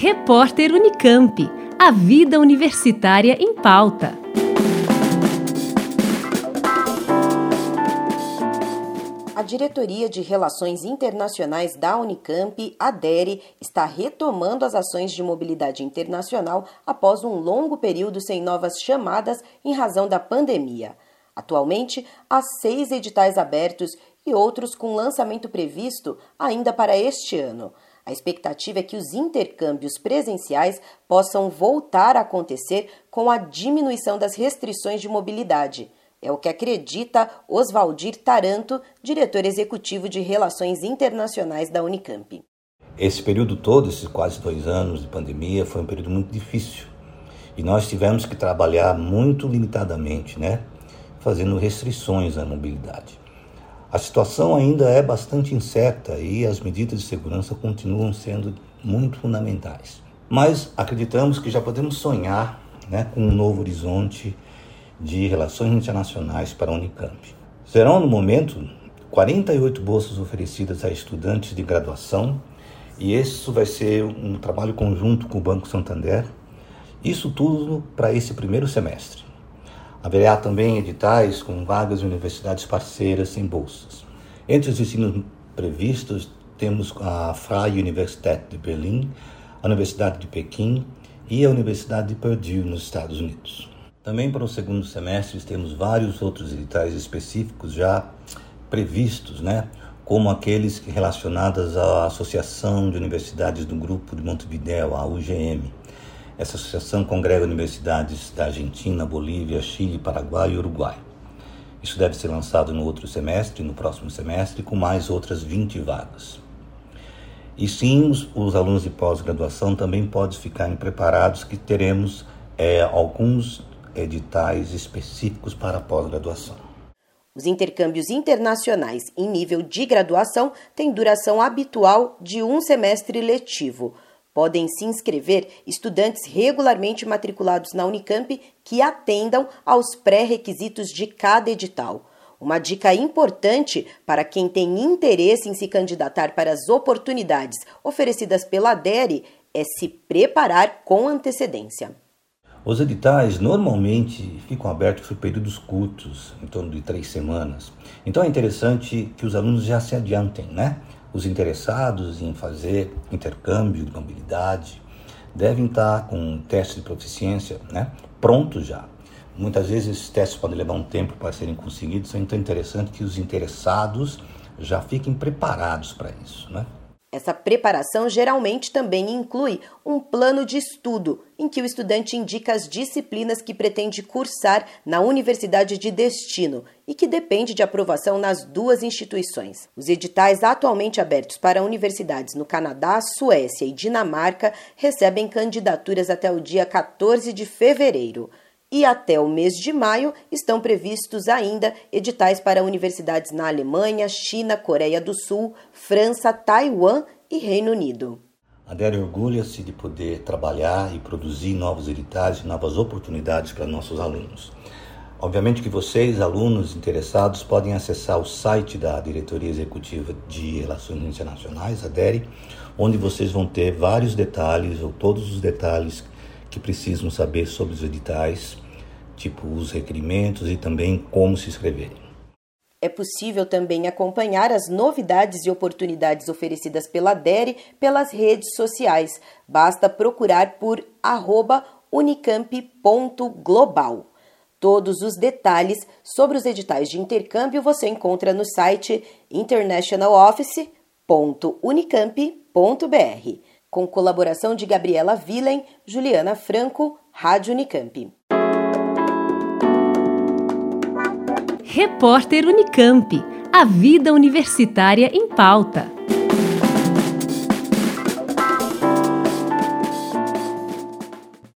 Repórter Unicamp. A vida universitária em pauta. A Diretoria de Relações Internacionais da Unicamp, a DERE, está retomando as ações de mobilidade internacional após um longo período sem novas chamadas em razão da pandemia. Atualmente, há seis editais abertos e outros com lançamento previsto ainda para este ano. A expectativa é que os intercâmbios presenciais possam voltar a acontecer com a diminuição das restrições de mobilidade. É o que acredita Oswaldir Taranto, diretor executivo de Relações Internacionais da Unicamp. Esse período todo, esses quase dois anos de pandemia, foi um período muito difícil. E nós tivemos que trabalhar muito limitadamente, né? Fazendo restrições à mobilidade. A situação ainda é bastante incerta e as medidas de segurança continuam sendo muito fundamentais. Mas acreditamos que já podemos sonhar né, com um novo horizonte de relações internacionais para a Unicamp. Serão, no momento, 48 bolsas oferecidas a estudantes de graduação e isso vai ser um trabalho conjunto com o Banco Santander. Isso tudo para esse primeiro semestre. Haverá também editais com vagas em universidades parceiras sem bolsas. Entre os ensinos previstos, temos a Freie Universität de Berlim, a Universidade de Pequim e a Universidade de Purdue, nos Estados Unidos. Também para o segundo semestre temos vários outros editais específicos já previstos, né? como aqueles relacionados à Associação de Universidades do Grupo de Montevideo, a UGM, essa associação congrega universidades da Argentina, Bolívia, Chile, Paraguai e Uruguai. Isso deve ser lançado no outro semestre, no próximo semestre, com mais outras 20 vagas. E sim, os, os alunos de pós-graduação também podem ficar preparados que teremos é, alguns editais específicos para pós-graduação. Os intercâmbios internacionais em nível de graduação têm duração habitual de um semestre letivo. Podem se inscrever estudantes regularmente matriculados na Unicamp que atendam aos pré-requisitos de cada edital. Uma dica importante para quem tem interesse em se candidatar para as oportunidades oferecidas pela DERE é se preparar com antecedência. Os editais normalmente ficam abertos por períodos curtos, em torno de três semanas. Então é interessante que os alunos já se adiantem, né? Os interessados em fazer intercâmbio de mobilidade devem estar com um teste de proficiência né, pronto já. Muitas vezes esses testes podem levar um tempo para serem conseguidos, então é interessante que os interessados já fiquem preparados para isso. Né? Essa preparação geralmente também inclui um plano de estudo, em que o estudante indica as disciplinas que pretende cursar na universidade de destino e que depende de aprovação nas duas instituições. Os editais atualmente abertos para universidades no Canadá, Suécia e Dinamarca recebem candidaturas até o dia 14 de fevereiro e até o mês de maio estão previstos ainda editais para universidades na Alemanha, China, Coreia do Sul, França, Taiwan e Reino Unido. A DER orgulha-se de poder trabalhar e produzir novos editais e novas oportunidades para nossos alunos. Obviamente que vocês, alunos interessados, podem acessar o site da Diretoria Executiva de Relações Internacionais, a DERE, onde vocês vão ter vários detalhes ou todos os detalhes que precisam saber sobre os editais, tipo os requerimentos e também como se inscrever. É possível também acompanhar as novidades e oportunidades oferecidas pela DERE pelas redes sociais. Basta procurar por unicamp.global. Todos os detalhes sobre os editais de intercâmbio você encontra no site internationaloffice.unicamp.br com colaboração de Gabriela Villen, Juliana Franco, Rádio Unicamp. Repórter Unicamp. A vida universitária em pauta.